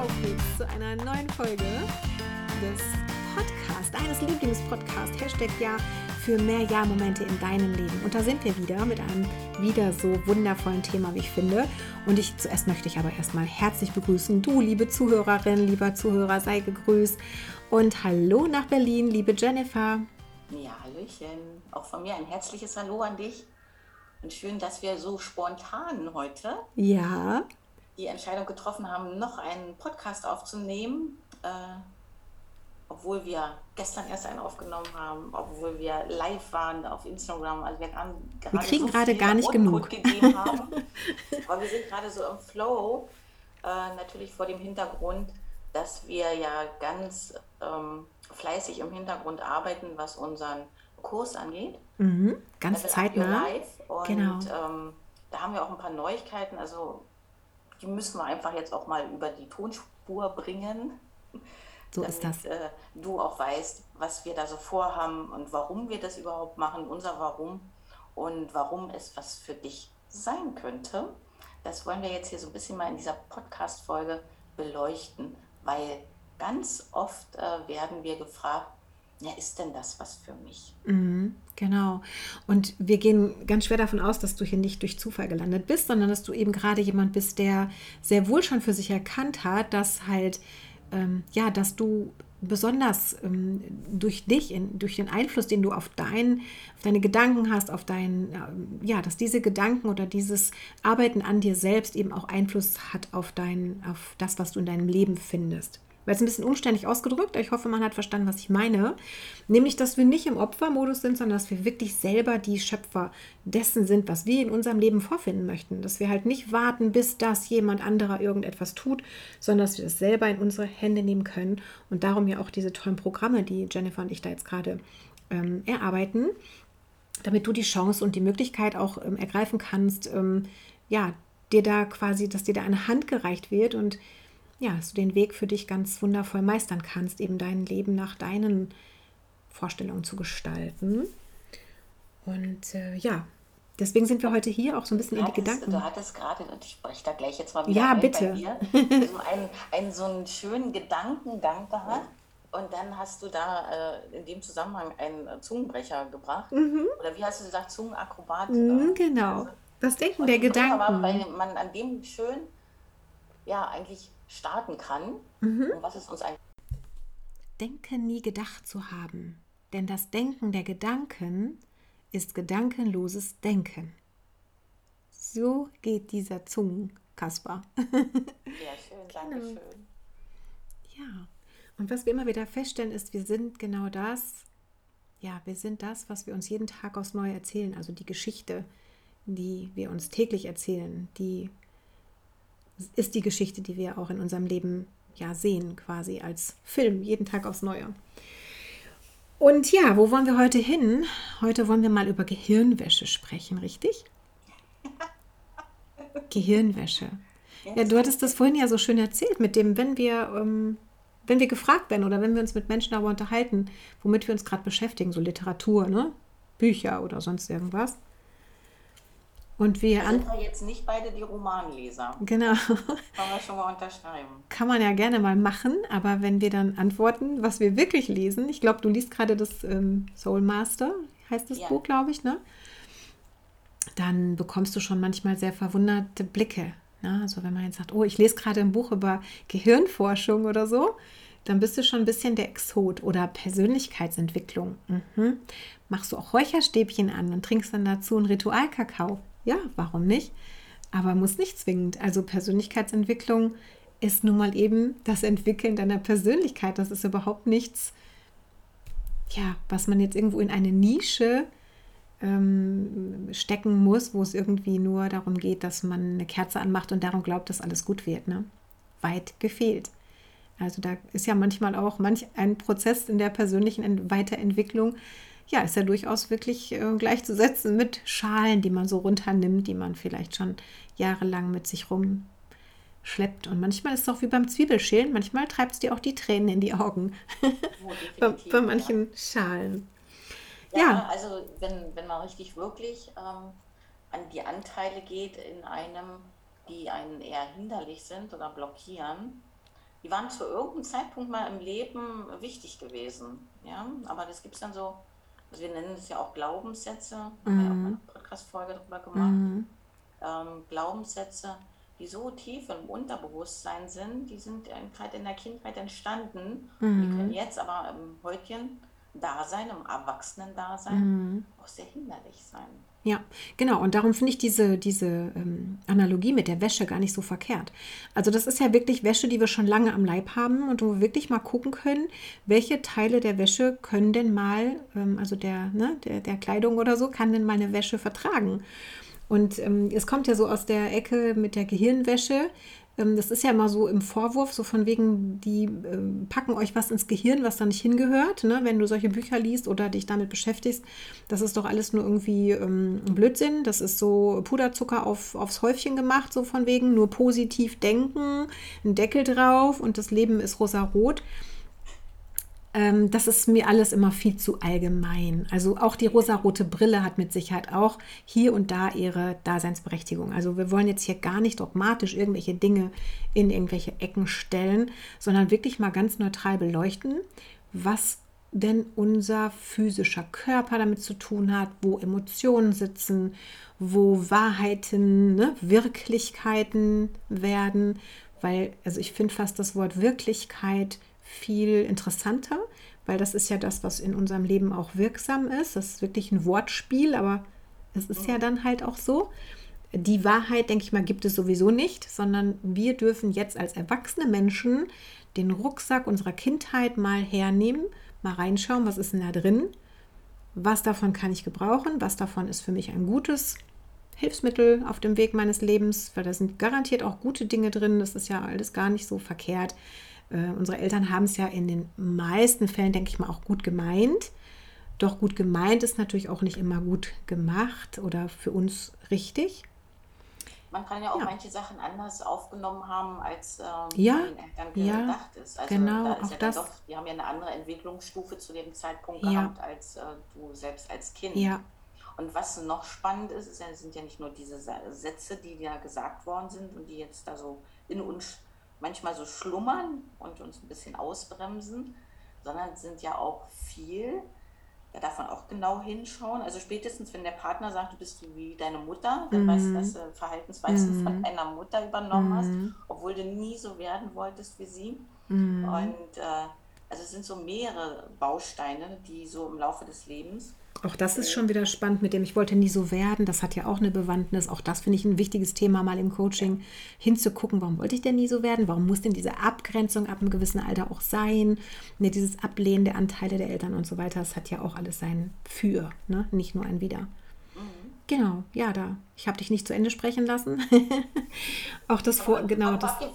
auf jetzt zu einer neuen Folge des Podcasts, deines Lieblingspodcasts, Hashtag Ja für mehr Ja-Momente in deinem Leben. Und da sind wir wieder mit einem wieder so wundervollen Thema, wie ich finde. Und ich zuerst möchte ich aber erstmal herzlich begrüßen. Du, liebe Zuhörerin, lieber Zuhörer, sei gegrüßt. Und hallo nach Berlin, liebe Jennifer. Ja, Hallöchen. Auch von mir ein herzliches Hallo an dich. Und schön, dass wir so spontan heute ja. Die Entscheidung getroffen haben, noch einen Podcast aufzunehmen. Äh, obwohl wir gestern erst einen aufgenommen haben, obwohl wir live waren auf Instagram. Also wir, gerade wir kriegen so gerade gar nicht genug. Gegeben haben. Aber wir sind gerade so im Flow. Äh, natürlich vor dem Hintergrund, dass wir ja ganz ähm, fleißig im Hintergrund arbeiten, was unseren Kurs angeht. Mhm, ganz zeitnah. Und genau. ähm, da haben wir auch ein paar Neuigkeiten. Also die müssen wir einfach jetzt auch mal über die Tonspur bringen. So damit, ist das. Äh, du auch weißt, was wir da so vorhaben und warum wir das überhaupt machen, unser Warum und warum es was für dich sein könnte. Das wollen wir jetzt hier so ein bisschen mal in dieser Podcast-Folge beleuchten, weil ganz oft äh, werden wir gefragt, ja, ist denn das was für mich? Mhm, genau. Und wir gehen ganz schwer davon aus, dass du hier nicht durch Zufall gelandet bist, sondern dass du eben gerade jemand bist, der sehr wohl schon für sich erkannt hat, dass halt, ähm, ja, dass du besonders ähm, durch dich, in, durch den Einfluss, den du auf, dein, auf deine Gedanken hast, auf dein, äh, ja, dass diese Gedanken oder dieses Arbeiten an dir selbst eben auch Einfluss hat auf dein, auf das, was du in deinem Leben findest weil es ein bisschen umständlich ausgedrückt, aber ich hoffe, man hat verstanden, was ich meine. Nämlich, dass wir nicht im Opfermodus sind, sondern dass wir wirklich selber die Schöpfer dessen sind, was wir in unserem Leben vorfinden möchten. Dass wir halt nicht warten, bis das jemand anderer irgendetwas tut, sondern dass wir das selber in unsere Hände nehmen können. Und darum ja auch diese tollen Programme, die Jennifer und ich da jetzt gerade ähm, erarbeiten, damit du die Chance und die Möglichkeit auch ähm, ergreifen kannst, ähm, ja, dir da quasi, dass dir da eine Hand gereicht wird und ja, dass du den Weg für dich ganz wundervoll meistern kannst, eben dein Leben nach deinen Vorstellungen zu gestalten. Und äh, ja, deswegen sind wir heute hier auch so ein bisschen in die Gedanken. Du hattest gerade, und ich spreche da gleich jetzt mal wieder ja, bitte. Dir, so einen, einen so einen schönen Gedankengang gehabt. Und dann hast du da äh, in dem Zusammenhang einen Zungenbrecher gebracht. Mhm. Oder wie hast du gesagt, Zungenakrobat? Mhm, genau. Also, das Denken der Gedanken. War, weil man an dem schön, ja, eigentlich starten kann mhm. und was es uns eigentlich. Denken nie gedacht zu haben, denn das Denken der Gedanken ist gedankenloses Denken. So geht dieser Zungenkasper. ja, schön, danke genau. schön. Ja, und was wir immer wieder feststellen, ist, wir sind genau das, ja, wir sind das, was wir uns jeden Tag aufs Neue erzählen, also die Geschichte, die wir uns täglich erzählen, die ist die Geschichte, die wir auch in unserem Leben ja sehen, quasi als Film, jeden Tag aufs Neue. Und ja, wo wollen wir heute hin? Heute wollen wir mal über Gehirnwäsche sprechen, richtig? Gehirnwäsche. Ja, du hattest das vorhin ja so schön erzählt, mit dem, wenn wir, ähm, wenn wir gefragt werden oder wenn wir uns mit Menschen darüber unterhalten, womit wir uns gerade beschäftigen, so Literatur, ne? Bücher oder sonst irgendwas, und wir sind wir jetzt nicht beide die Romanleser. Genau. Kann man schon mal unterschreiben. Kann man ja gerne mal machen, aber wenn wir dann antworten, was wir wirklich lesen, ich glaube, du liest gerade das ähm, Soul Master, heißt das ja. Buch, glaube ich, ne? Dann bekommst du schon manchmal sehr verwunderte Blicke. Ne? Also wenn man jetzt sagt, oh, ich lese gerade ein Buch über Gehirnforschung oder so, dann bist du schon ein bisschen der Exot oder Persönlichkeitsentwicklung. Mhm. Machst du auch Räucherstäbchen an und trinkst dann dazu einen Ritualkakao. Ja, warum nicht? Aber muss nicht zwingend. Also Persönlichkeitsentwicklung ist nun mal eben das Entwickeln deiner Persönlichkeit. Das ist überhaupt nichts, ja, was man jetzt irgendwo in eine Nische ähm, stecken muss, wo es irgendwie nur darum geht, dass man eine Kerze anmacht und darum glaubt, dass alles gut wird. Ne? Weit gefehlt. Also da ist ja manchmal auch manch ein Prozess in der persönlichen Weiterentwicklung, ja, ist ja durchaus wirklich äh, gleichzusetzen mit Schalen, die man so runternimmt, die man vielleicht schon jahrelang mit sich rumschleppt. Und manchmal ist es auch wie beim Zwiebelschälen, manchmal treibt es dir auch die Tränen in die Augen. Oh, bei, bei, manchen ja. Schalen. Ja, ja, also wenn, wenn man richtig wirklich ähm, an die Anteile geht in einem, die einen eher hinderlich sind oder blockieren, die waren zu irgendeinem Zeitpunkt mal im Leben wichtig gewesen. Ja, aber das gibt es dann so, also wir nennen es ja auch Glaubenssätze, mhm. haben wir ja auch mal eine Podcast-Folge darüber gemacht. Mhm. Ähm, Glaubenssätze, die so tief im Unterbewusstsein sind, die sind gerade in der Kindheit entstanden. Mhm. Die können jetzt aber im heutigen Dasein, im Erwachsenen-Dasein mhm. auch sehr hinderlich sein. Ja, genau. Und darum finde ich diese, diese ähm, Analogie mit der Wäsche gar nicht so verkehrt. Also das ist ja wirklich Wäsche, die wir schon lange am Leib haben und wo wir wirklich mal gucken können, welche Teile der Wäsche können denn mal, ähm, also der, ne, der, der Kleidung oder so, kann denn mal eine Wäsche vertragen. Und ähm, es kommt ja so aus der Ecke mit der Gehirnwäsche. Ähm, das ist ja immer so im Vorwurf, so von wegen, die ähm, packen euch was ins Gehirn, was da nicht hingehört, ne? wenn du solche Bücher liest oder dich damit beschäftigst. Das ist doch alles nur irgendwie ähm, Blödsinn. Das ist so Puderzucker auf, aufs Häufchen gemacht, so von wegen, nur positiv denken, ein Deckel drauf und das Leben ist rosa-rot ähm, das ist mir alles immer viel zu allgemein. Also auch die rosarote Brille hat mit Sicherheit auch hier und da ihre Daseinsberechtigung. Also wir wollen jetzt hier gar nicht dogmatisch irgendwelche Dinge in irgendwelche Ecken stellen, sondern wirklich mal ganz neutral beleuchten, was denn unser physischer Körper damit zu tun hat, wo Emotionen sitzen, wo Wahrheiten, ne, Wirklichkeiten werden. Weil, also ich finde fast das Wort Wirklichkeit viel interessanter, weil das ist ja das, was in unserem Leben auch wirksam ist. Das ist wirklich ein Wortspiel, aber es ist ja dann halt auch so. Die Wahrheit, denke ich mal, gibt es sowieso nicht, sondern wir dürfen jetzt als erwachsene Menschen den Rucksack unserer Kindheit mal hernehmen, mal reinschauen, was ist denn da drin, was davon kann ich gebrauchen, was davon ist für mich ein gutes Hilfsmittel auf dem Weg meines Lebens, weil da sind garantiert auch gute Dinge drin, das ist ja alles gar nicht so verkehrt. Äh, unsere Eltern haben es ja in den meisten Fällen, denke ich mal, auch gut gemeint. Doch gut gemeint ist natürlich auch nicht immer gut gemacht oder für uns richtig. Man kann ja auch ja. manche Sachen anders aufgenommen haben, als ähm, ja. ja. gedacht ist. Also genau, da ist auch ja das. Doch, die haben ja eine andere Entwicklungsstufe zu dem Zeitpunkt gehabt, als äh, du selbst als Kind. Ja. Und was noch spannend ist, ist sind ja nicht nur diese Sätze, die ja gesagt worden sind und die jetzt da so in uns manchmal so schlummern und uns ein bisschen ausbremsen, sondern sind ja auch viel. Da darf man auch genau hinschauen. Also spätestens, wenn der Partner sagt, du bist wie deine Mutter, dann mhm. weißt du, dass du Verhaltensweisen mhm. von deiner Mutter übernommen mhm. hast, obwohl du nie so werden wolltest wie sie. Mhm. Und äh, also es sind so mehrere Bausteine, die so im Laufe des Lebens auch das ist schon wieder spannend mit dem, ich wollte nie so werden. Das hat ja auch eine Bewandtnis. Auch das finde ich ein wichtiges Thema, mal im Coaching hinzugucken, warum wollte ich denn nie so werden? Warum muss denn diese Abgrenzung ab einem gewissen Alter auch sein? Ne, dieses Ablehnen der Anteile der Eltern und so weiter, das hat ja auch alles sein Für, ne? nicht nur ein Wieder. Genau, ja, da. Ich habe dich nicht zu Ende sprechen lassen. auch das Vor, genau das. Ne?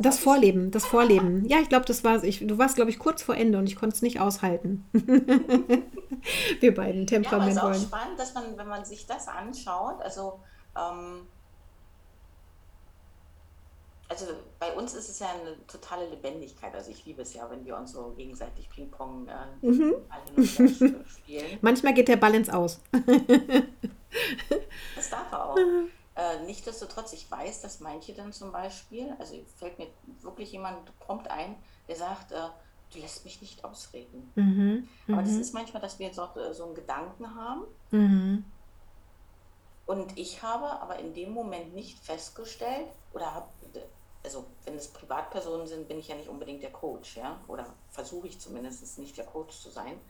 das Vorleben, das Vorleben. Ja, ich glaube, das war ich. Du warst, glaube ich, kurz vor Ende und ich konnte es nicht aushalten. Wir beiden Temperament ja, aber es ist auch spannend, dass man, wenn man sich das anschaut, also ähm, also bei uns ist es ja eine totale Lebendigkeit. Also ich liebe es ja, wenn wir uns so gegenseitig Ping-Pong äh, mhm. spielen. Manchmal geht der ins Aus. das darf er auch. Äh, Nichtsdestotrotz, ich weiß, dass manche dann zum Beispiel, also fällt mir wirklich jemand prompt ein, der sagt, äh, du lässt mich nicht ausreden. Mhm. Aber das mhm. ist manchmal, dass wir jetzt auch äh, so einen Gedanken haben. Mhm. Und ich habe aber in dem Moment nicht festgestellt oder habe also wenn es Privatpersonen sind, bin ich ja nicht unbedingt der Coach, ja, oder versuche ich zumindest nicht der Coach zu sein.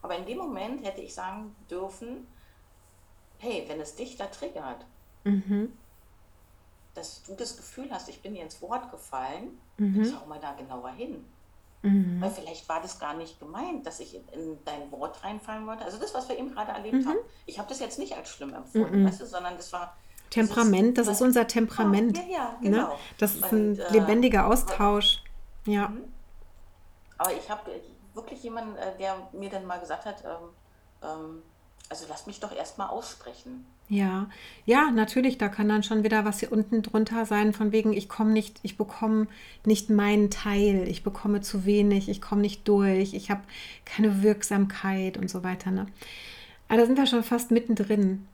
Aber in dem Moment hätte ich sagen dürfen, hey, wenn es dich da triggert, mhm. dass du das Gefühl hast, ich bin dir ins Wort gefallen, mhm. schau mal da genauer hin. Mhm. Weil vielleicht war das gar nicht gemeint, dass ich in dein Wort reinfallen wollte. Also das, was wir eben gerade erlebt mhm. haben, ich habe das jetzt nicht als schlimm empfunden, mhm. weißt du, sondern das war Temperament, das ist unser Temperament. Oh, ja, ja, ne? genau. Ne? Das ist ein äh, lebendiger Austausch. Ja. Mhm. Aber ich habe wirklich jemanden, äh, der mir dann mal gesagt hat, ähm, ähm, also lass mich doch erstmal aussprechen. Ja, ja, natürlich, da kann dann schon wieder was hier unten drunter sein, von wegen, ich komme nicht, ich bekomme nicht meinen Teil, ich bekomme zu wenig, ich komme nicht durch, ich habe keine Wirksamkeit und so weiter. Ne? Aber da sind wir schon fast mittendrin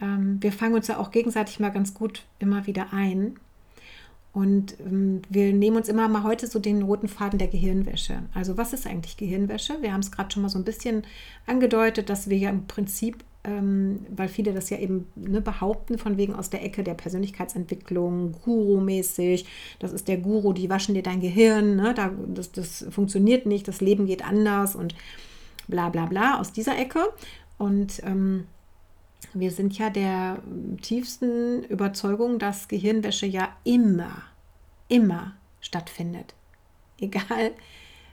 ähm, wir fangen uns ja auch gegenseitig mal ganz gut immer wieder ein. Und ähm, wir nehmen uns immer mal heute so den roten Faden der Gehirnwäsche. Also was ist eigentlich Gehirnwäsche? Wir haben es gerade schon mal so ein bisschen angedeutet, dass wir ja im Prinzip, ähm, weil viele das ja eben ne, behaupten, von wegen aus der Ecke der Persönlichkeitsentwicklung, Guru-mäßig, das ist der Guru, die waschen dir dein Gehirn, ne? da, das, das funktioniert nicht, das Leben geht anders und bla bla bla aus dieser Ecke. Und ähm, wir sind ja der tiefsten Überzeugung, dass Gehirnwäsche ja immer, immer stattfindet. Egal.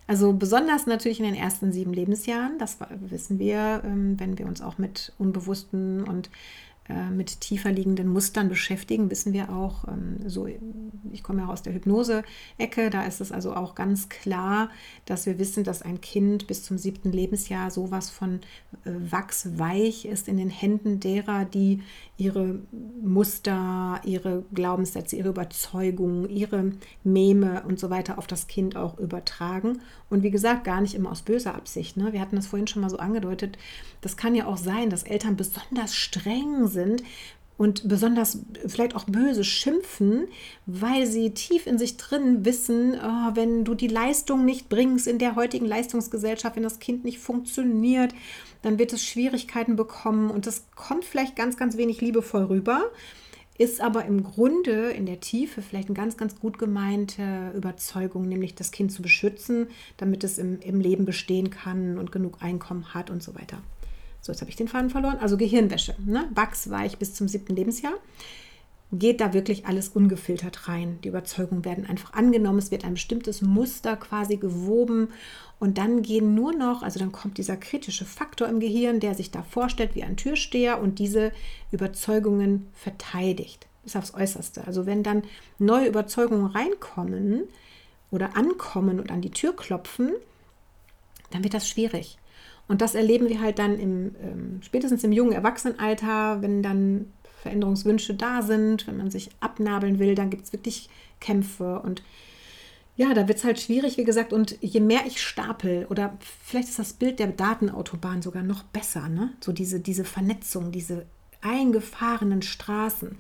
Also besonders natürlich in den ersten sieben Lebensjahren, das wissen wir, ähm, wenn wir uns auch mit unbewussten und mit tiefer liegenden Mustern beschäftigen, wissen wir auch, ähm, so, ich komme ja aus der Hypnose-Ecke, da ist es also auch ganz klar, dass wir wissen, dass ein Kind bis zum siebten Lebensjahr sowas von äh, wachsweich ist in den Händen derer, die ihre Muster, ihre Glaubenssätze, ihre Überzeugungen, ihre Meme und so weiter auf das Kind auch übertragen. Und wie gesagt, gar nicht immer aus böser Absicht. Ne? Wir hatten das vorhin schon mal so angedeutet. Das kann ja auch sein, dass Eltern besonders streng sind, und besonders vielleicht auch böse schimpfen, weil sie tief in sich drin wissen, oh, wenn du die Leistung nicht bringst in der heutigen Leistungsgesellschaft, wenn das Kind nicht funktioniert, dann wird es Schwierigkeiten bekommen und das kommt vielleicht ganz, ganz wenig liebevoll rüber, ist aber im Grunde in der Tiefe vielleicht eine ganz, ganz gut gemeinte Überzeugung, nämlich das Kind zu beschützen, damit es im, im Leben bestehen kann und genug Einkommen hat und so weiter. So, jetzt habe ich den Faden verloren. Also Gehirnwäsche, ne? wachsweich bis zum siebten Lebensjahr. Geht da wirklich alles ungefiltert rein. Die Überzeugungen werden einfach angenommen, es wird ein bestimmtes Muster quasi gewoben und dann gehen nur noch, also dann kommt dieser kritische Faktor im Gehirn, der sich da vorstellt wie ein Türsteher und diese Überzeugungen verteidigt bis aufs Äußerste. Also wenn dann neue Überzeugungen reinkommen oder ankommen und an die Tür klopfen, dann wird das schwierig. Und das erleben wir halt dann im, ähm, spätestens im jungen Erwachsenenalter, wenn dann Veränderungswünsche da sind, wenn man sich abnabeln will, dann gibt es wirklich Kämpfe und ja, da wird es halt schwierig, wie gesagt. Und je mehr ich stapel, oder vielleicht ist das Bild der Datenautobahn sogar noch besser, ne? So diese, diese Vernetzung, diese eingefahrenen Straßen.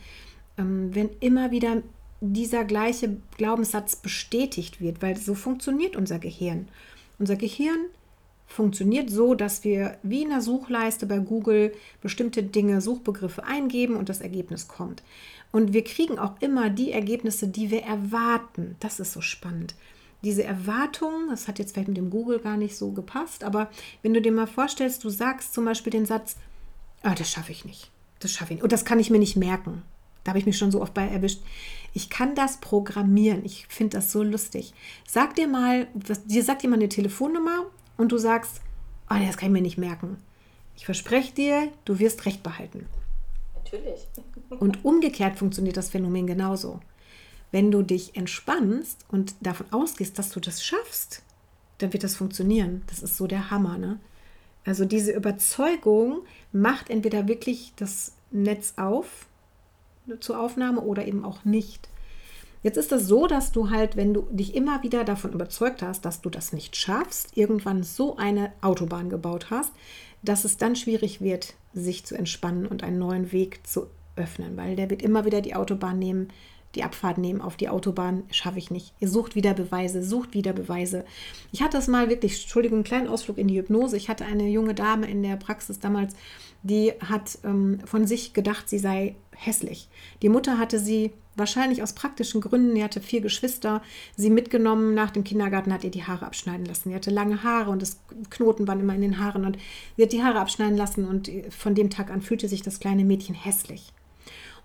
Ähm, wenn immer wieder dieser gleiche Glaubenssatz bestätigt wird, weil so funktioniert unser Gehirn. Unser Gehirn funktioniert so, dass wir wie in der Suchleiste bei Google bestimmte Dinge, Suchbegriffe eingeben und das Ergebnis kommt. Und wir kriegen auch immer die Ergebnisse, die wir erwarten. Das ist so spannend. Diese Erwartung, das hat jetzt vielleicht mit dem Google gar nicht so gepasst, aber wenn du dir mal vorstellst, du sagst zum Beispiel den Satz, ah, das schaffe ich nicht, das schaffe ich nicht und das kann ich mir nicht merken. Da habe ich mich schon so oft bei erwischt. Ich kann das programmieren. Ich finde das so lustig. Sag dir mal, dir sagt jemand eine Telefonnummer und du sagst, oh, das kann ich mir nicht merken. Ich verspreche dir, du wirst Recht behalten. Natürlich. und umgekehrt funktioniert das Phänomen genauso. Wenn du dich entspannst und davon ausgehst, dass du das schaffst, dann wird das funktionieren. Das ist so der Hammer. Ne? Also diese Überzeugung macht entweder wirklich das Netz auf zur Aufnahme oder eben auch nicht. Jetzt ist es so, dass du halt, wenn du dich immer wieder davon überzeugt hast, dass du das nicht schaffst, irgendwann so eine Autobahn gebaut hast, dass es dann schwierig wird, sich zu entspannen und einen neuen Weg zu öffnen, weil der wird immer wieder die Autobahn nehmen, die Abfahrt nehmen auf die Autobahn, schaffe ich nicht. Ihr sucht wieder Beweise, sucht wieder Beweise. Ich hatte das mal wirklich, Entschuldigung, einen kleinen Ausflug in die Hypnose. Ich hatte eine junge Dame in der Praxis damals, die hat ähm, von sich gedacht, sie sei hässlich. Die Mutter hatte sie wahrscheinlich aus praktischen Gründen, sie hatte vier Geschwister, sie mitgenommen nach dem Kindergarten, hat ihr die Haare abschneiden lassen. Sie hatte lange Haare und das Knoten waren immer in den Haaren und sie hat die Haare abschneiden lassen und von dem Tag an fühlte sich das kleine Mädchen hässlich.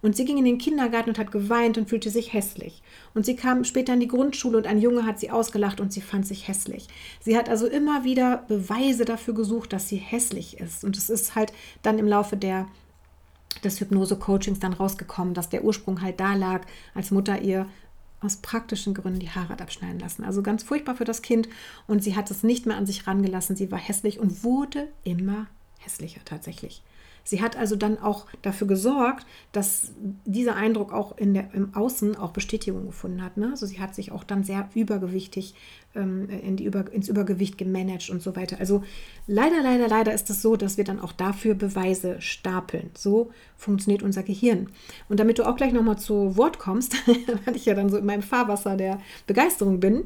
Und sie ging in den Kindergarten und hat geweint und fühlte sich hässlich. Und sie kam später in die Grundschule und ein Junge hat sie ausgelacht und sie fand sich hässlich. Sie hat also immer wieder Beweise dafür gesucht, dass sie hässlich ist. Und es ist halt dann im Laufe der des Hypnose-Coachings dann rausgekommen, dass der Ursprung halt da lag, als Mutter ihr aus praktischen Gründen die Haare abschneiden lassen. Also ganz furchtbar für das Kind und sie hat es nicht mehr an sich rangelassen. Sie war hässlich und wurde immer hässlicher tatsächlich. Sie hat also dann auch dafür gesorgt, dass dieser Eindruck auch in der, im Außen auch Bestätigung gefunden hat. Ne? Also sie hat sich auch dann sehr übergewichtig ähm, in die Über, ins Übergewicht gemanagt und so weiter. Also leider, leider, leider ist es so, dass wir dann auch dafür Beweise stapeln. So funktioniert unser Gehirn. Und damit du auch gleich nochmal zu Wort kommst, weil ich ja dann so in meinem Fahrwasser der Begeisterung bin,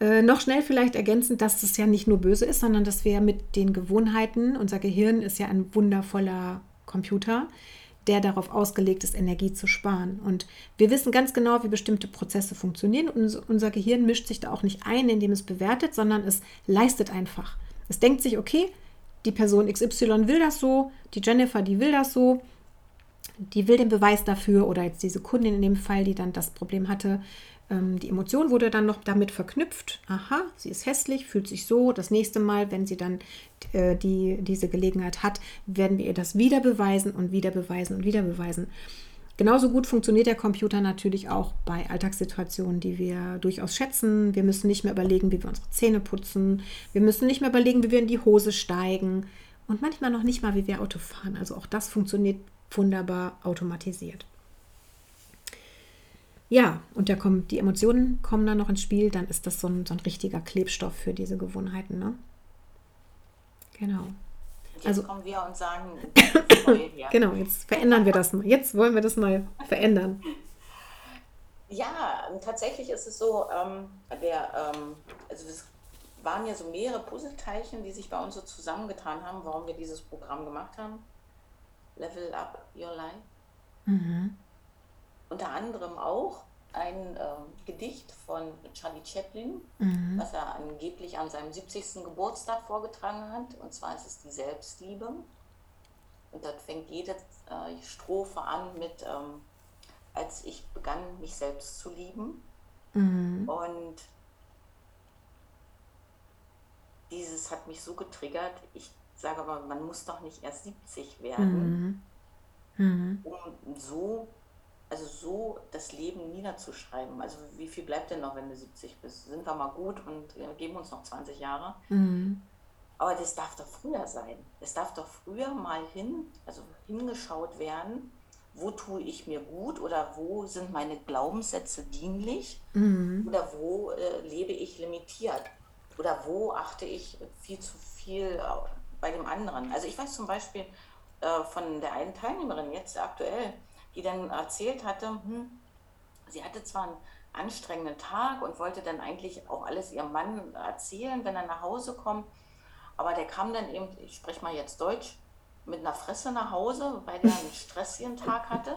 äh, noch schnell vielleicht ergänzend, dass das ja nicht nur böse ist, sondern dass wir mit den Gewohnheiten, unser Gehirn ist ja ein wundervoller Computer, der darauf ausgelegt ist, Energie zu sparen. Und wir wissen ganz genau, wie bestimmte Prozesse funktionieren. Und unser Gehirn mischt sich da auch nicht ein, indem es bewertet, sondern es leistet einfach. Es denkt sich, okay, die Person XY will das so, die Jennifer, die will das so, die will den Beweis dafür oder jetzt diese Kundin in dem Fall, die dann das Problem hatte, ähm, die Emotion wurde dann noch damit verknüpft. Aha, sie ist hässlich, fühlt sich so. Das nächste Mal, wenn sie dann äh, die, diese Gelegenheit hat, werden wir ihr das wieder beweisen und wieder beweisen und wieder beweisen. Genauso gut funktioniert der Computer natürlich auch bei Alltagssituationen, die wir durchaus schätzen. Wir müssen nicht mehr überlegen, wie wir unsere Zähne putzen. Wir müssen nicht mehr überlegen, wie wir in die Hose steigen. Und manchmal noch nicht mal, wie wir Auto fahren. Also auch das funktioniert wunderbar automatisiert. Ja, und da kommen, die Emotionen kommen dann noch ins Spiel, dann ist das so ein, so ein richtiger Klebstoff für diese Gewohnheiten. Ne? Genau. Jetzt also kommen wir und sagen, genau, jetzt verändern wir das mal. Jetzt wollen wir das mal verändern. Ja, tatsächlich ist es so, ähm, der, ähm, also es waren ja so mehrere Puzzleteilchen, die sich bei uns so zusammengetan haben, warum wir dieses Programm gemacht haben. Level Up Your Life. Mhm unter anderem auch ein äh, Gedicht von Charlie Chaplin, mhm. was er angeblich an seinem 70. Geburtstag vorgetragen hat. Und zwar ist es die Selbstliebe. Und dort fängt jede äh, Strophe an mit, ähm, als ich begann, mich selbst zu lieben. Mhm. Und dieses hat mich so getriggert. Ich sage aber, man muss doch nicht erst 70 werden, mhm. mhm. um so also so das Leben niederzuschreiben. Also wie viel bleibt denn noch, wenn du 70 bist? Sind wir mal gut und ja, geben uns noch 20 Jahre. Mhm. Aber das darf doch früher sein. Es darf doch früher mal hin, also hingeschaut werden, wo tue ich mir gut oder wo sind meine Glaubenssätze dienlich mhm. oder wo äh, lebe ich limitiert oder wo achte ich viel zu viel bei dem anderen. Also ich weiß zum Beispiel äh, von der einen Teilnehmerin jetzt aktuell, die dann erzählt hatte, hm, sie hatte zwar einen anstrengenden Tag und wollte dann eigentlich auch alles ihrem Mann erzählen, wenn er nach Hause kommt, aber der kam dann eben, ich spreche mal jetzt Deutsch, mit einer Fresse nach Hause, weil der einen stressigen Tag hatte.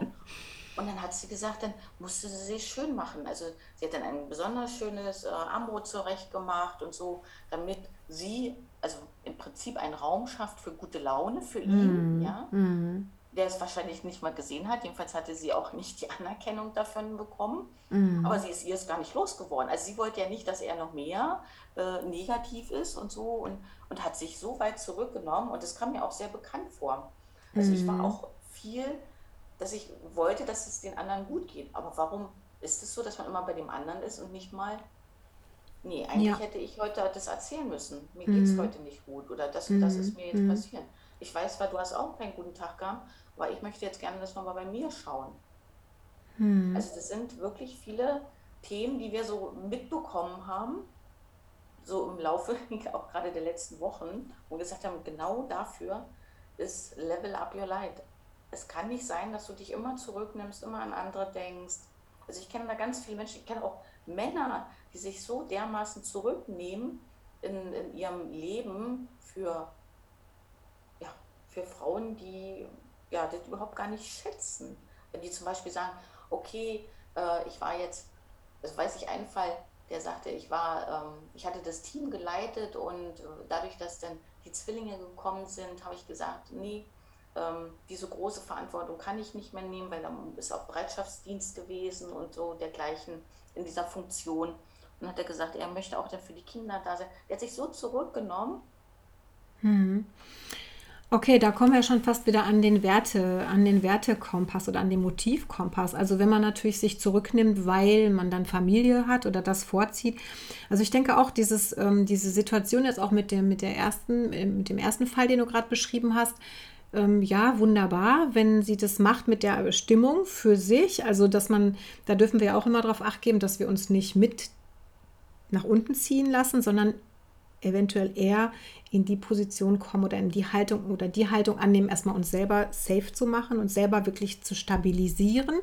Und dann hat sie gesagt, dann musste sie sich schön machen. Also sie hat dann ein besonders schönes äh, Armbrot zurecht gemacht und so, damit sie, also im Prinzip einen Raum schafft für gute Laune für ihn, mm, ja. Mm der es wahrscheinlich nicht mal gesehen hat. Jedenfalls hatte sie auch nicht die Anerkennung davon bekommen. Mhm. Aber sie ist ihr es gar nicht losgeworden. Also sie wollte ja nicht, dass er noch mehr äh, negativ ist und so und, und hat sich so weit zurückgenommen. Und das kam mir auch sehr bekannt vor. Also mhm. ich war mhm. auch viel, dass ich wollte, dass es den anderen gut geht. Aber warum ist es so, dass man immer bei dem anderen ist und nicht mal Nee, eigentlich ja. hätte ich heute das erzählen müssen. Mir geht es mhm. heute nicht gut oder das und das ist mhm. mir jetzt mhm. passiert. Ich weiß zwar, du hast auch keinen guten Tag gehabt, aber ich möchte jetzt gerne das nochmal bei mir schauen. Hm. Also das sind wirklich viele Themen, die wir so mitbekommen haben, so im Laufe auch gerade der letzten Wochen, wo wir gesagt haben, genau dafür ist Level Up Your Light. Es kann nicht sein, dass du dich immer zurücknimmst, immer an andere denkst. Also ich kenne da ganz viele Menschen, ich kenne auch Männer, die sich so dermaßen zurücknehmen in, in ihrem Leben für, ja, für Frauen, die ja, das überhaupt gar nicht schätzen. Wenn die zum Beispiel sagen, okay, äh, ich war jetzt, das weiß ich einen Fall, der sagte, ich war, ähm, ich hatte das Team geleitet und äh, dadurch, dass dann die Zwillinge gekommen sind, habe ich gesagt, nee, ähm, diese große Verantwortung kann ich nicht mehr nehmen, weil dann ist auch Bereitschaftsdienst gewesen und so dergleichen in dieser Funktion. Und hat er gesagt, er möchte auch dann für die Kinder da sein. Er hat sich so zurückgenommen. Hm. Okay, da kommen wir schon fast wieder an den Werte, an den Wertekompass oder an den Motivkompass. Also wenn man natürlich sich zurücknimmt, weil man dann Familie hat oder das vorzieht. Also ich denke auch, dieses, ähm, diese Situation jetzt auch mit dem, mit der ersten, äh, mit dem ersten Fall, den du gerade beschrieben hast, ähm, ja, wunderbar, wenn sie das macht mit der Stimmung für sich. Also dass man, da dürfen wir auch immer darauf acht geben, dass wir uns nicht mit nach unten ziehen lassen, sondern eventuell eher in die Position kommen oder in die Haltung oder die Haltung annehmen, erstmal uns selber safe zu machen und selber wirklich zu stabilisieren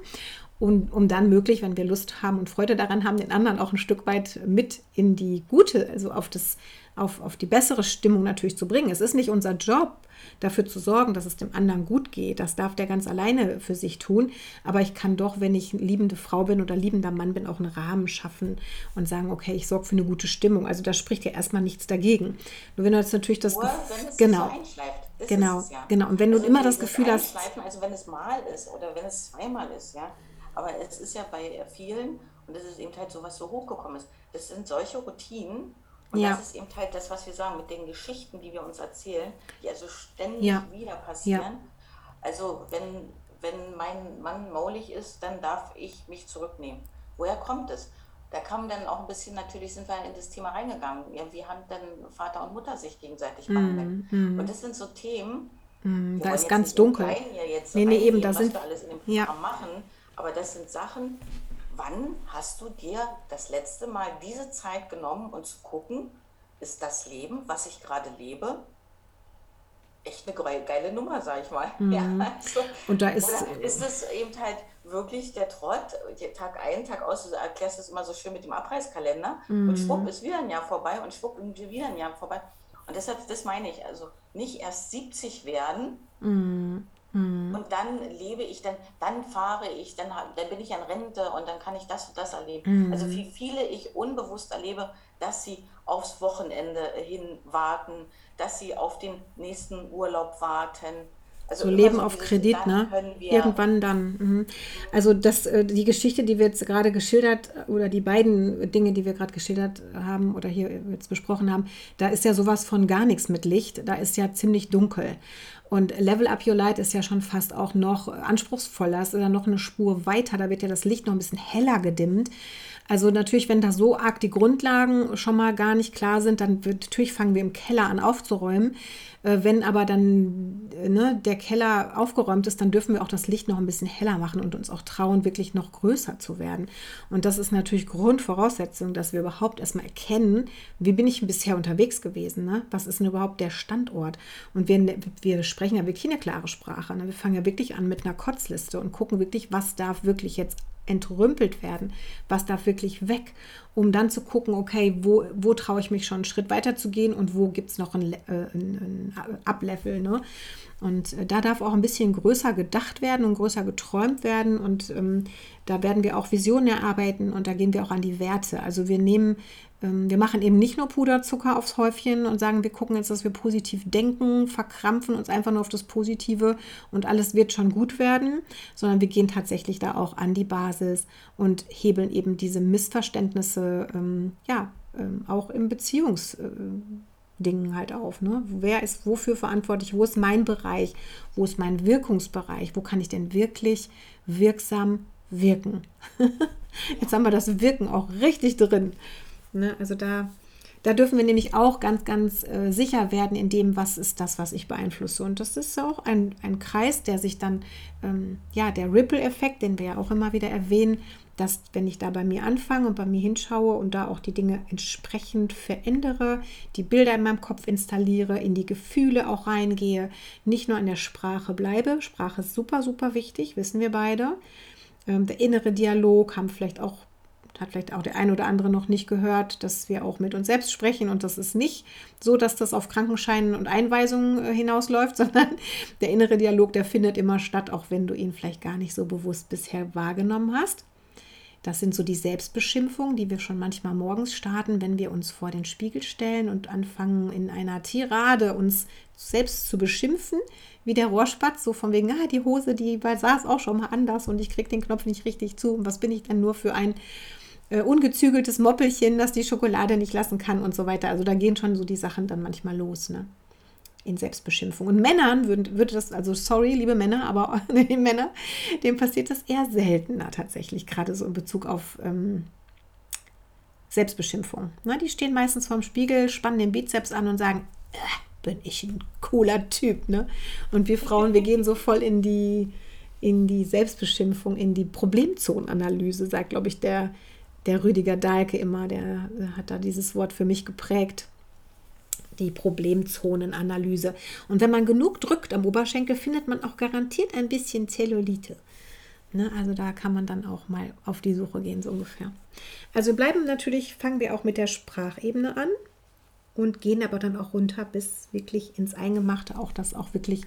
und um dann möglich, wenn wir Lust haben und Freude daran haben, den anderen auch ein Stück weit mit in die gute, also auf das auf, auf die bessere Stimmung natürlich zu bringen. Es ist nicht unser Job, dafür zu sorgen, dass es dem anderen gut geht. Das darf der ganz alleine für sich tun. Aber ich kann doch, wenn ich liebende Frau bin oder liebender Mann bin, auch einen Rahmen schaffen und sagen, okay, ich sorge für eine gute Stimmung. Also da spricht ja erstmal nichts dagegen. Nur wenn du jetzt natürlich das Nur, wenn es genau, so genau, es, ja. genau. Und wenn also du immer das Gefühl hast, also wenn es mal ist oder wenn es zweimal ist, ja. Aber es ist ja bei vielen und es ist eben halt so was so hochgekommen ist. Das sind solche Routinen, und ja. das ist eben halt das, was wir sagen, mit den Geschichten, die wir uns erzählen, die also ständig ja. wieder passieren. Also wenn, wenn mein Mann maulig ist, dann darf ich mich zurücknehmen. Woher kommt es? Da kam dann auch ein bisschen, natürlich sind wir in das Thema reingegangen. Wie haben denn Vater und Mutter sich gegenseitig behandelt? Mm, mm. Und das sind so Themen, mm, da ist ganz dunkel. nee, nee, eben, da sind wir alles in dem Programm ja. machen. Aber das sind Sachen, wann hast du dir das letzte Mal diese Zeit genommen und zu gucken, ist das Leben, was ich gerade lebe, echt eine geile Nummer, sag ich mal. Mhm. Ja, also, und da ist, oder ist es eben halt wirklich der Trott, Tag ein, Tag aus, du erklärst es immer so schön mit dem Abreißkalender mhm. und schwupp ist wieder ein Jahr vorbei und schwupp wieder ein Jahr vorbei. Und deshalb, das meine ich, also nicht erst 70 werden, mhm. Mhm. Und dann lebe ich, dann, dann fahre ich, dann, dann bin ich in Rente und dann kann ich das und das erleben. Mhm. Also wie viele ich unbewusst erlebe, dass sie aufs Wochenende hin warten, dass sie auf den nächsten Urlaub warten. Also so Leben auf Kredit, ne? Irgendwann dann. Mhm. Also das, äh, die Geschichte, die wir jetzt gerade geschildert, oder die beiden Dinge, die wir gerade geschildert haben oder hier jetzt besprochen haben, da ist ja sowas von gar nichts mit Licht. Da ist ja ziemlich dunkel. Und Level Up Your Light ist ja schon fast auch noch anspruchsvoller, ist ja noch eine Spur weiter, da wird ja das Licht noch ein bisschen heller gedimmt. Also natürlich, wenn da so arg die Grundlagen schon mal gar nicht klar sind, dann wird, natürlich fangen wir im Keller an aufzuräumen. Äh, wenn aber dann äh, ne, der Keller aufgeräumt ist, dann dürfen wir auch das Licht noch ein bisschen heller machen und uns auch trauen, wirklich noch größer zu werden. Und das ist natürlich Grundvoraussetzung, dass wir überhaupt erstmal erkennen, wie bin ich bisher unterwegs gewesen, ne? was ist denn überhaupt der Standort. Und wir, wir sprechen ja wirklich eine klare Sprache. Ne? Wir fangen ja wirklich an mit einer Kotzliste und gucken wirklich, was darf wirklich jetzt entrümpelt werden, was darf wirklich weg, um dann zu gucken, okay, wo, wo traue ich mich schon einen Schritt weiter zu gehen und wo gibt es noch ein, äh, ein, ein Ablevel. Ne? Und äh, da darf auch ein bisschen größer gedacht werden und größer geträumt werden und ähm, da werden wir auch Visionen erarbeiten und da gehen wir auch an die Werte. Also wir nehmen wir machen eben nicht nur Puderzucker aufs Häufchen und sagen, wir gucken jetzt, dass wir positiv denken, verkrampfen uns einfach nur auf das Positive und alles wird schon gut werden, sondern wir gehen tatsächlich da auch an die Basis und hebeln eben diese Missverständnisse, ähm, ja, ähm, auch im Beziehungsdingen äh, halt auf. Ne? Wer ist wofür verantwortlich? Wo ist mein Bereich? Wo ist mein Wirkungsbereich? Wo kann ich denn wirklich wirksam wirken? Jetzt haben wir das Wirken auch richtig drin. Ne? Also da, da dürfen wir nämlich auch ganz, ganz äh, sicher werden in dem, was ist das, was ich beeinflusse. Und das ist auch ein, ein Kreis, der sich dann, ähm, ja, der Ripple-Effekt, den wir ja auch immer wieder erwähnen, dass wenn ich da bei mir anfange und bei mir hinschaue und da auch die Dinge entsprechend verändere, die Bilder in meinem Kopf installiere, in die Gefühle auch reingehe, nicht nur in der Sprache bleibe. Sprache ist super, super wichtig, wissen wir beide. Ähm, der innere Dialog haben vielleicht auch hat vielleicht auch der eine oder andere noch nicht gehört, dass wir auch mit uns selbst sprechen. Und das ist nicht so, dass das auf Krankenscheinen und Einweisungen äh, hinausläuft, sondern der innere Dialog, der findet immer statt, auch wenn du ihn vielleicht gar nicht so bewusst bisher wahrgenommen hast. Das sind so die Selbstbeschimpfungen, die wir schon manchmal morgens starten, wenn wir uns vor den Spiegel stellen und anfangen in einer Tirade uns selbst zu beschimpfen, wie der Rohrspatz, so von wegen, ah, die Hose, die saß auch schon mal anders und ich kriege den Knopf nicht richtig zu. Und was bin ich denn nur für ein äh, ungezügeltes Moppelchen, das die Schokolade nicht lassen kann und so weiter. Also da gehen schon so die Sachen dann manchmal los. Ne? In Selbstbeschimpfung. Und Männern würde, würde das, also sorry, liebe Männer, aber die Männer, dem passiert das eher seltener tatsächlich, gerade so in Bezug auf ähm, Selbstbeschimpfung. Na, die stehen meistens vorm Spiegel, spannen den Bizeps an und sagen, äh, bin ich ein cooler Typ. Ne? Und wir Frauen, wir gehen so voll in die, in die Selbstbeschimpfung, in die Problemzonenanalyse, sagt, glaube ich, der, der Rüdiger Dahlke immer, der hat da dieses Wort für mich geprägt die Problemzonenanalyse. Und wenn man genug drückt am Oberschenkel, findet man auch garantiert ein bisschen Zellulite. Ne, also da kann man dann auch mal auf die Suche gehen, so ungefähr. Also bleiben natürlich, fangen wir auch mit der Sprachebene an und gehen aber dann auch runter bis wirklich ins Eingemachte, auch dass auch wirklich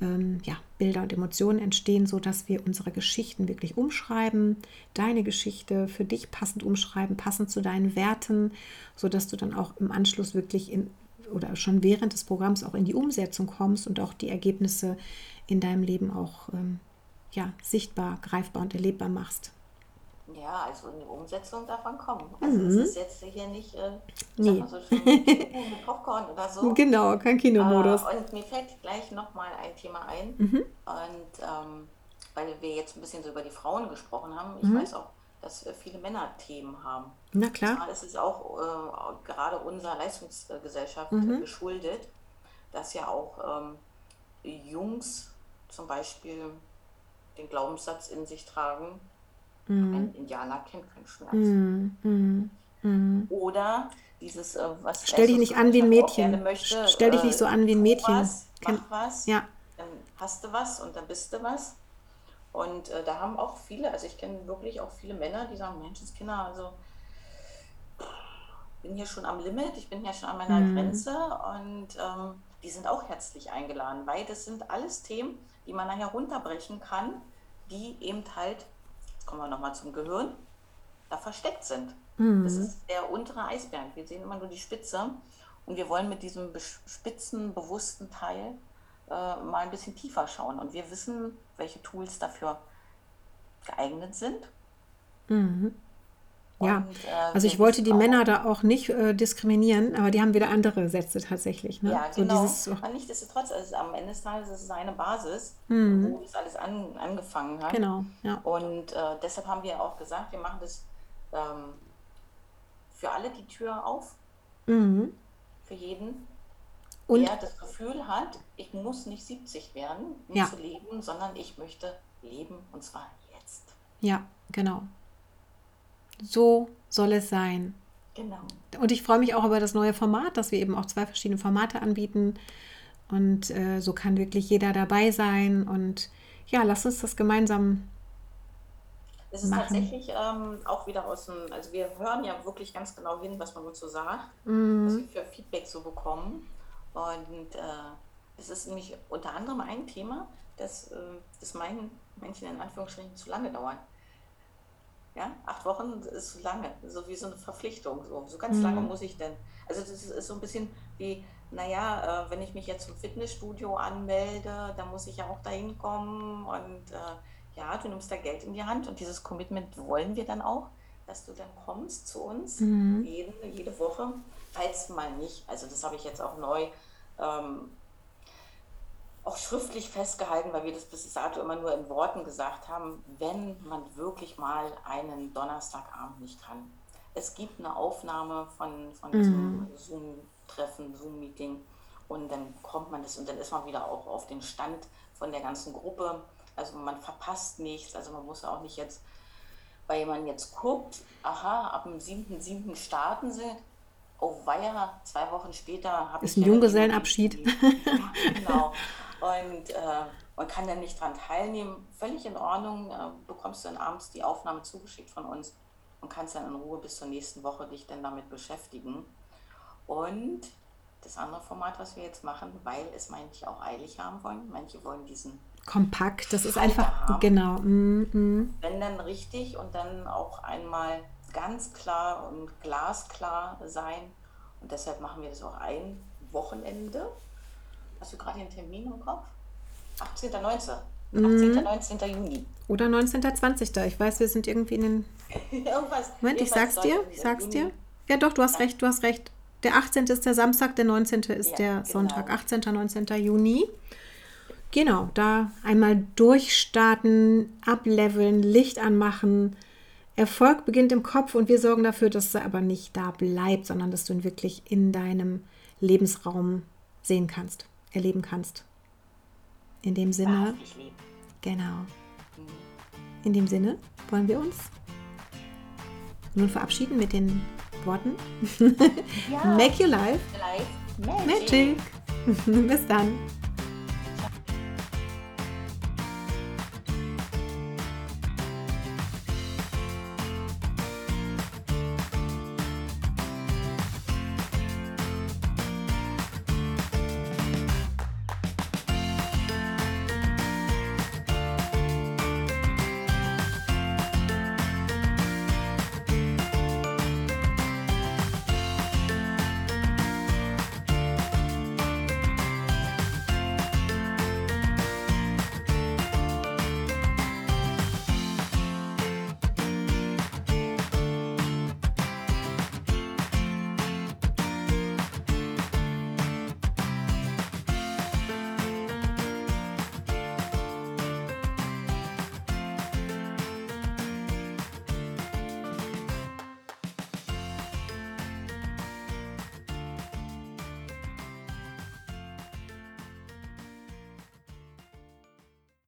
ähm, ja, Bilder und Emotionen entstehen, sodass wir unsere Geschichten wirklich umschreiben, deine Geschichte für dich passend umschreiben, passend zu deinen Werten, sodass du dann auch im Anschluss wirklich in, oder schon während des Programms auch in die Umsetzung kommst und auch die Ergebnisse in deinem Leben auch ähm, ja, sichtbar, greifbar und erlebbar machst. Ja, also in die Umsetzung davon kommen. Also mhm. es ist jetzt hier nicht äh, nee. so schön mit Popcorn oder so. Genau, kein Kinomodus. Äh, und mir fällt gleich nochmal ein Thema ein. Mhm. Und ähm, weil wir jetzt ein bisschen so über die Frauen gesprochen haben, ich mhm. weiß auch, dass viele Männer Themen haben. Na klar. Es ist auch äh, gerade unserer Leistungsgesellschaft mhm. geschuldet, dass ja auch ähm, Jungs zum Beispiel den Glaubenssatz in sich tragen, mhm. ein Indianer kennt keinen Schmerz. Mhm. mhm. mhm. Oder dieses, äh, was Stell dich nicht an wie ein Mädchen. Möchte, Stell dich nicht so an wie ein Mädchen. Was, mach was, ja. dann hast du was und dann bist du was. Und äh, da haben auch viele, also ich kenne wirklich auch viele Männer, die sagen, Menschenskinder, also bin hier schon am Limit, ich bin hier schon an meiner mhm. Grenze und ähm, die sind auch herzlich eingeladen, weil das sind alles Themen, die man nachher runterbrechen kann, die eben halt, jetzt kommen wir nochmal zum Gehirn, da versteckt sind. Mhm. Das ist der untere Eisberg. Wir sehen immer nur die Spitze und wir wollen mit diesem spitzen, bewussten Teil äh, mal ein bisschen tiefer schauen. Und wir wissen, welche Tools dafür geeignet sind. Mhm. Ja, und, äh, also ich wollte die Männer da auch nicht äh, diskriminieren, aber die haben wieder andere Sätze tatsächlich. Ne? Ja, genau. So dieses. Aber nichtsdestotrotz, also am Ende des Tages ist es eine Basis, mhm. wo das alles an, angefangen hat. Genau, ja. Und äh, deshalb haben wir auch gesagt, wir machen das ähm, für alle die Tür auf. Mhm. Für jeden, und der das Gefühl hat, ich muss nicht 70 werden, um ja. zu leben, sondern ich möchte leben und zwar jetzt. Ja, genau. So soll es sein. Genau. Und ich freue mich auch über das neue Format, dass wir eben auch zwei verschiedene Formate anbieten. Und äh, so kann wirklich jeder dabei sein. Und ja, lass uns das gemeinsam. Es ist machen. tatsächlich ähm, auch wieder aus dem, also wir hören ja wirklich ganz genau hin, was man so sagt, mhm. was wir für Feedback so bekommen. Und äh, es ist nämlich unter anderem ein Thema, dass äh, das meinen Menschen in Anführungsstrichen zu lange dauert. Ja, acht Wochen ist lange, so wie so eine Verpflichtung. So, so ganz mhm. lange muss ich denn. Also das ist, ist so ein bisschen wie, naja, äh, wenn ich mich jetzt zum Fitnessstudio anmelde, dann muss ich ja auch dahin kommen und äh, ja, du nimmst da Geld in die Hand und dieses Commitment wollen wir dann auch, dass du dann kommst zu uns mhm. jede, jede Woche, falls mal nicht. Also das habe ich jetzt auch neu ähm, auch schriftlich festgehalten, weil wir das bis dato immer nur in Worten gesagt haben, wenn man wirklich mal einen Donnerstagabend nicht kann. Es gibt eine Aufnahme von, von mhm. diesem Zoom-Treffen, Zoom-Meeting und dann kommt man das und dann ist man wieder auch auf den Stand von der ganzen Gruppe. Also man verpasst nichts, also man muss auch nicht jetzt, weil man jetzt guckt, aha, ab dem 7.7. starten sie, oh weia, zwei Wochen später habe ich... Ist ein Junggesellenabschied. Ja, genau. Und äh, man kann dann nicht daran teilnehmen. Völlig in Ordnung, äh, bekommst du dann abends die Aufnahme zugeschickt von uns und kannst dann in Ruhe bis zur nächsten Woche dich dann damit beschäftigen. Und das andere Format, was wir jetzt machen, weil es manche auch eilig haben wollen, manche wollen diesen kompakt, das ist einfach haben. genau. Mm, mm. Wenn dann richtig und dann auch einmal ganz klar und glasklar sein. Und deshalb machen wir das auch ein Wochenende. Hast du gerade den Termin im Kopf? 18. 19. 18. 19. Juni. Oder 19. 20. Ich weiß, wir sind irgendwie in den. Irgendwas. Moment, ich sag's dir. Ich sag's dir. Ja, doch, du hast recht, du hast recht. Der 18. ist der Samstag, der 19. ist Ja, der genau. Sonntag, 18. 19. Juni. Genau, da einmal durchstarten, ableveln, Licht anmachen. Erfolg beginnt im Kopf und wir sorgen dafür, dass er aber nicht da bleibt, sondern dass du ihn wirklich in deinem Lebensraum sehen kannst, erleben kannst. In dem Sinne, genau. In dem Sinne wollen wir uns nun verabschieden mit den Worten Ja, Make your life life magic. magic. Bis dann.